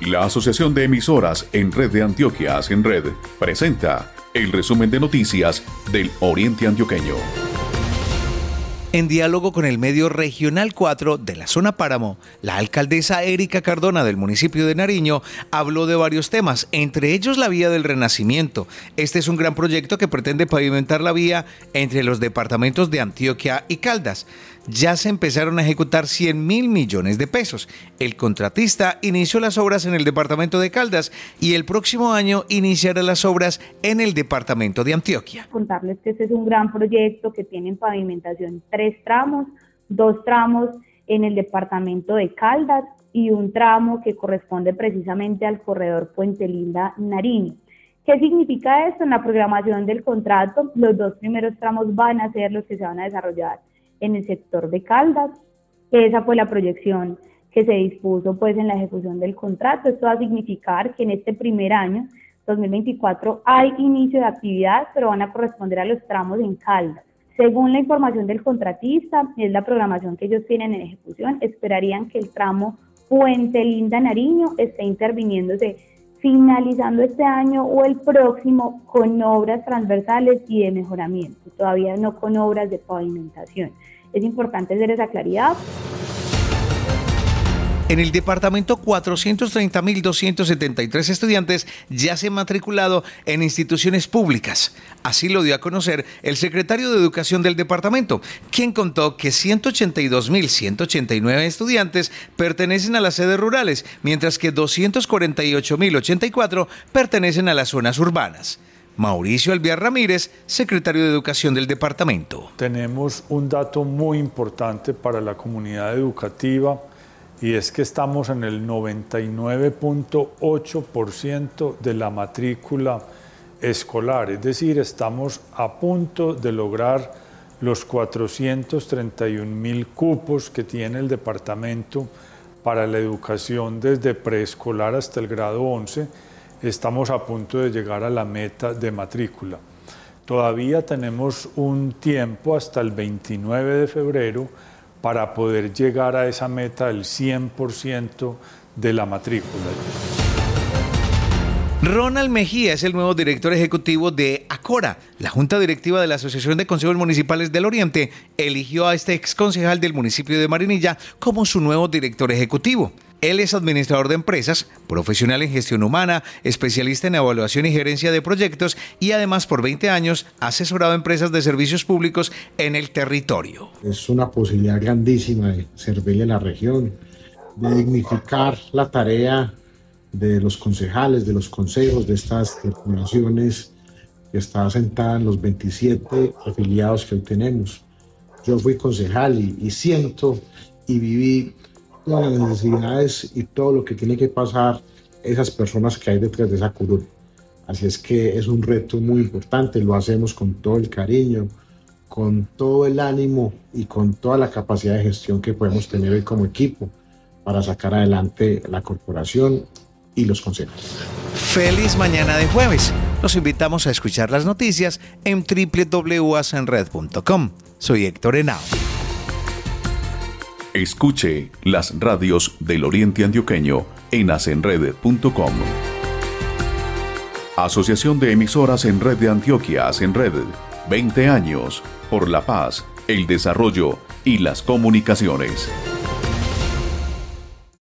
La Asociación de Emisoras en Red de Antioquia, en Red, presenta el resumen de noticias del Oriente Antioqueño. En diálogo con el medio Regional 4 de la zona Páramo, la alcaldesa Erika Cardona del municipio de Nariño habló de varios temas, entre ellos la vía del Renacimiento. Este es un gran proyecto que pretende pavimentar la vía entre los departamentos de Antioquia y Caldas ya se empezaron a ejecutar 100 mil millones de pesos. El contratista inició las obras en el departamento de Caldas y el próximo año iniciará las obras en el departamento de Antioquia. Contarles que este es un gran proyecto que tiene en pavimentación tres tramos, dos tramos en el departamento de Caldas y un tramo que corresponde precisamente al corredor Puente Linda Nariño. ¿Qué significa esto? En la programación del contrato, los dos primeros tramos van a ser los que se van a desarrollar en el sector de Caldas. Esa fue la proyección que se dispuso pues en la ejecución del contrato. Esto va a significar que en este primer año, 2024, hay inicio de actividad, pero van a corresponder a los tramos en Caldas. Según la información del contratista, es la programación que ellos tienen en ejecución, esperarían que el tramo Puente Linda Nariño esté interviniéndose finalizando este año o el próximo con obras transversales y de mejoramiento, todavía no con obras de pavimentación. Es importante hacer esa claridad. En el departamento, 430.273 estudiantes ya se han matriculado en instituciones públicas. Así lo dio a conocer el secretario de Educación del departamento, quien contó que 182.189 estudiantes pertenecen a las sedes rurales, mientras que 248.084 pertenecen a las zonas urbanas. Mauricio Alviar Ramírez, secretario de Educación del departamento. Tenemos un dato muy importante para la comunidad educativa y es que estamos en el 99.8% de la matrícula escolar, es decir, estamos a punto de lograr los 431 mil cupos que tiene el departamento para la educación desde preescolar hasta el grado 11, estamos a punto de llegar a la meta de matrícula. Todavía tenemos un tiempo hasta el 29 de febrero para poder llegar a esa meta del 100% de la matrícula. Ronald Mejía es el nuevo director ejecutivo de ACORA. La Junta Directiva de la Asociación de Consejos Municipales del Oriente eligió a este ex concejal del municipio de Marinilla como su nuevo director ejecutivo. Él es administrador de empresas, profesional en gestión humana, especialista en evaluación y gerencia de proyectos y además por 20 años ha asesorado a empresas de servicios públicos en el territorio. Es una posibilidad grandísima de servirle a la región, de dignificar la tarea de los concejales, de los consejos de estas corporaciones que está sentada en los 27 afiliados que hoy tenemos. Yo fui concejal y, y siento y viví todas las necesidades y todo lo que tiene que pasar esas personas que hay detrás de esa curul. Así es que es un reto muy importante, lo hacemos con todo el cariño, con todo el ánimo y con toda la capacidad de gestión que podemos tener hoy como equipo para sacar adelante la corporación y los consejos. Feliz mañana de jueves. Los invitamos a escuchar las noticias en www.asenred.com. Soy Héctor Henao. Escuche las radios del Oriente Antioqueño en asenred.com. Asociación de Emisoras en Red de Antioquia, Asenred. 20 años por la paz, el desarrollo y las comunicaciones.